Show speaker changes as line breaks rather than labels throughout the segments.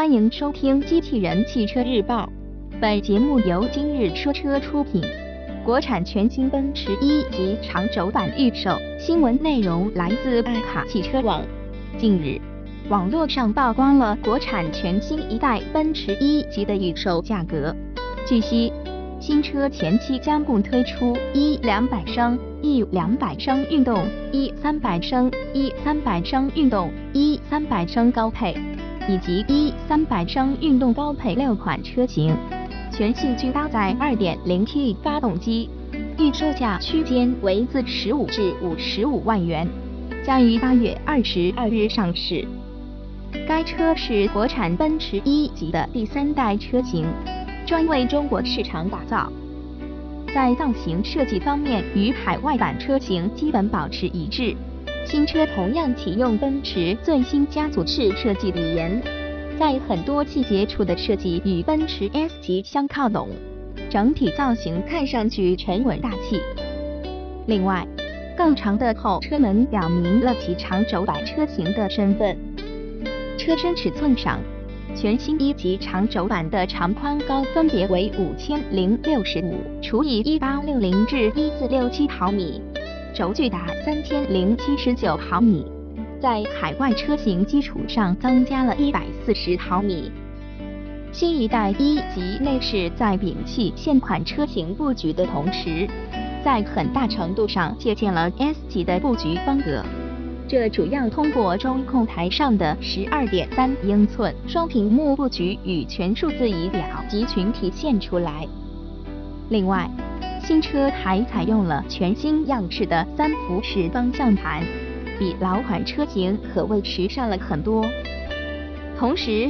欢迎收听《机器人汽车日报》，本节目由今日说车出品。国产全新奔驰 E 级长轴版预售，新闻内容来自爱卡汽车网。近日，网络上曝光了国产全新一代奔驰 E 级的预售价格。据悉，新车前期将共推出一两百升、一两百升运动、一三百升、一三百升运动、一三百升高配。以及一三百升运动高配六款车型，全系均搭载 2.0T 发动机，预售价区间为自十五至五十五万元，将于八月二十二日上市。该车是国产奔驰 E 级的第三代车型，专为中国市场打造。在造型设计方面，与海外版车型基本保持一致。新车同样启用奔驰最新家族式设计语言，在很多细节处的设计与奔驰 S 级相靠拢，整体造型看上去沉稳大气。另外，更长的后车门表明了其长轴版车型的身份。车身尺寸上，全新一级长轴版的长宽高分别为五千零六十五除以一八六零至一四六七毫米。轴距达三千零七十九毫米，在海外车型基础上增加了一百四十毫米。新一代一级内饰在摒弃现款车型布局的同时，在很大程度上借鉴了 S 级的布局风格。这主要通过中控台上的十二点三英寸双屏幕布局与全数字仪表集群体现出来。另外，新车还采用了全新样式的三辐式方向盘，比老款车型可谓时尚了很多。同时，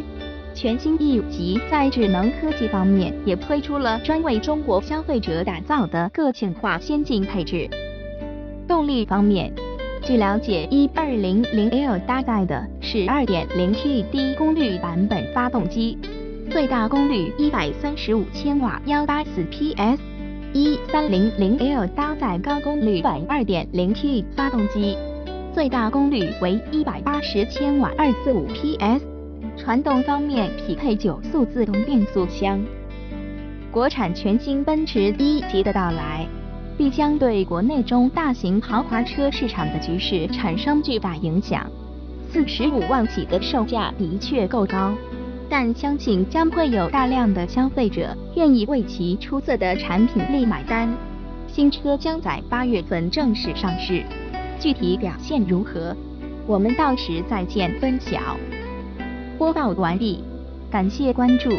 全新 E 级在智能科技方面也推出了专为中国消费者打造的个性化先进配置。动力方面，据了解，E200L 搭载的是 2.0T 低功率版本发动机，最大功率135千瓦，184 PS。一三零零 L 搭载高功率版二点零 T 发动机，最大功率为一百八十千瓦，二四五 PS。传动方面匹配九速自动变速箱。国产全新奔驰 E 级的到来，必将对国内中大型豪华车市场的局势产生巨大影响。四十五万起的售价的确够高。但相信将会有大量的消费者愿意为其出色的产品力买单。新车将在八月份正式上市，具体表现如何，我们到时再见分晓。播报完毕，感谢关注。